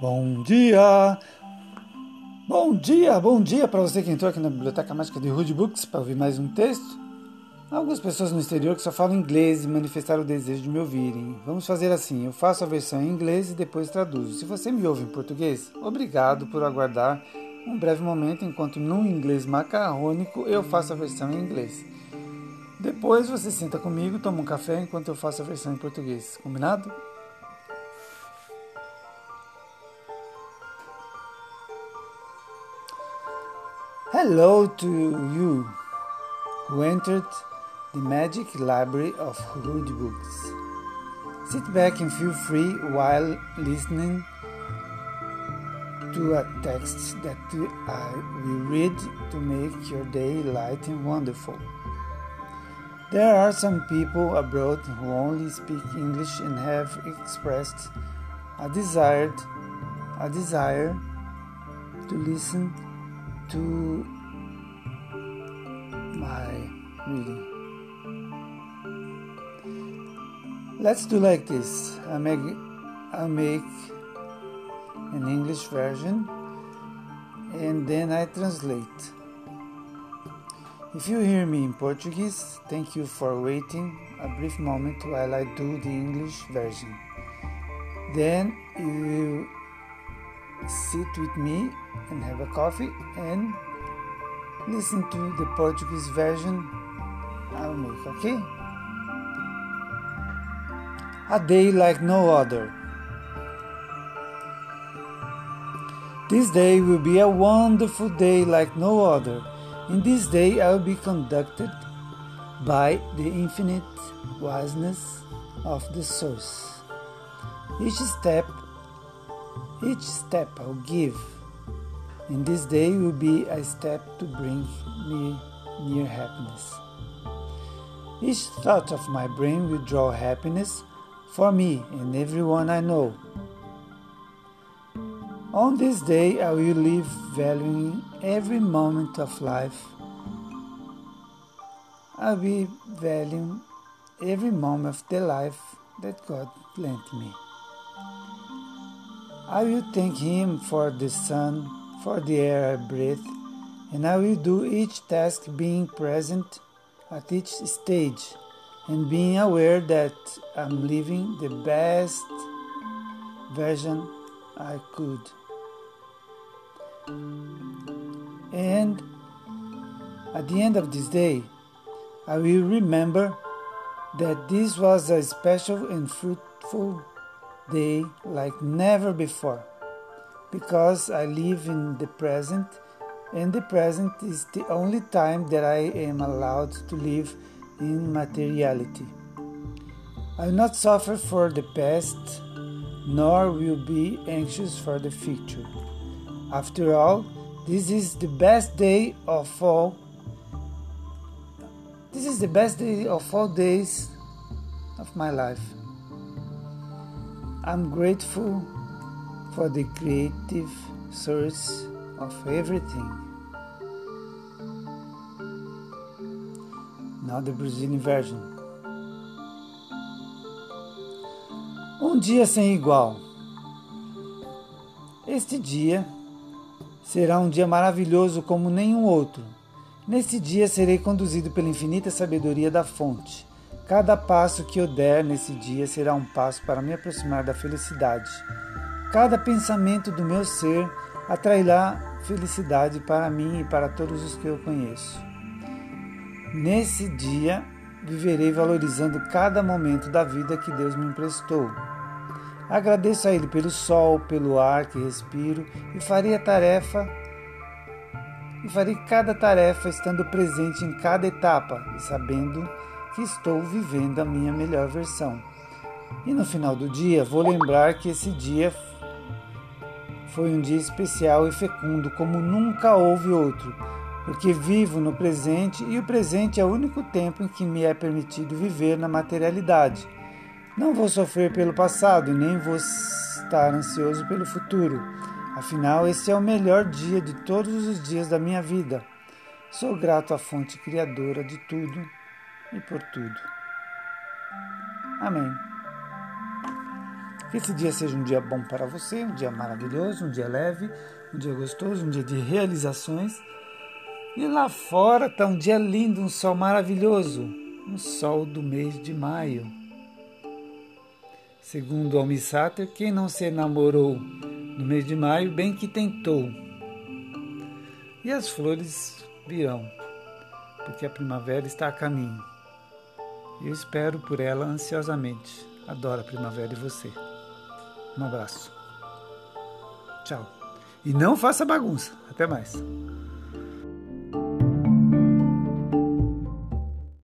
Bom dia! Bom dia, bom dia para você que entrou aqui na Biblioteca Mágica de Rude Books para ouvir mais um texto. Algumas pessoas no exterior que só falam inglês e manifestaram o desejo de me ouvirem. Vamos fazer assim: eu faço a versão em inglês e depois traduzo. Se você me ouve em português, obrigado por aguardar um breve momento enquanto no inglês macarrônico eu faço a versão em inglês. Depois você senta comigo, toma um café enquanto eu faço a versão em português. Combinado? Hello to you who entered the magic library of Rude Books. Sit back and feel free while listening to a text that I will read to make your day light and wonderful. There are some people abroad who only speak English and have expressed a desired a desire to listen to my reading. Let's do like this. I'll make, I'll make an English version and then I translate. If you hear me in Portuguese, thank you for waiting a brief moment while I do the English version. Then you will sit with me and have a coffee and listen to the Portuguese version I'll make, okay? A day like no other. This day will be a wonderful day like no other. In this day, I will be conducted by the infinite wiseness of the Source. Each step, each step I'll give in this day will be a step to bring me near happiness. Each thought of my brain will draw happiness for me and everyone I know. On this day, I will live valuing every moment of life. I'll be valuing every moment of the life that God lent me. I will thank Him for the sun, for the air I breathe, and I will do each task being present at each stage and being aware that I'm living the best version I could. And at the end of this day, I will remember that this was a special and fruitful day like never before, because I live in the present, and the present is the only time that I am allowed to live in materiality. I will not suffer for the past, nor will be anxious for the future. After all, this is the best day of all. This is the best day of all days of my life. I'm grateful for the creative source of everything. Now the Brazilian version. Um dia sem igual. Este dia será um dia maravilhoso como nenhum outro. Nesse dia serei conduzido pela infinita sabedoria da fonte. Cada passo que eu der nesse dia será um passo para me aproximar da felicidade. Cada pensamento do meu ser atrairá felicidade para mim e para todos os que eu conheço. Nesse dia, viverei valorizando cada momento da vida que Deus me emprestou. Agradeço a Ele pelo sol, pelo ar que respiro e farei a tarefa e farei cada tarefa estando presente em cada etapa e sabendo que estou vivendo a minha melhor versão. E no final do dia, vou lembrar que esse dia foi um dia especial e fecundo como nunca houve outro, porque vivo no presente e o presente é o único tempo em que me é permitido viver na materialidade. Não vou sofrer pelo passado e nem vou estar ansioso pelo futuro. Afinal, esse é o melhor dia de todos os dias da minha vida. Sou grato à fonte criadora de tudo e por tudo. Amém. Que esse dia seja um dia bom para você, um dia maravilhoso, um dia leve, um dia gostoso, um dia de realizações. E lá fora está um dia lindo, um sol maravilhoso, um sol do mês de maio. Segundo Almissáter, quem não se namorou no mês de maio, bem que tentou. E as flores virão, porque a primavera está a caminho. Eu espero por ela ansiosamente. Adoro a primavera e você. Um abraço. Tchau. E não faça bagunça. Até mais.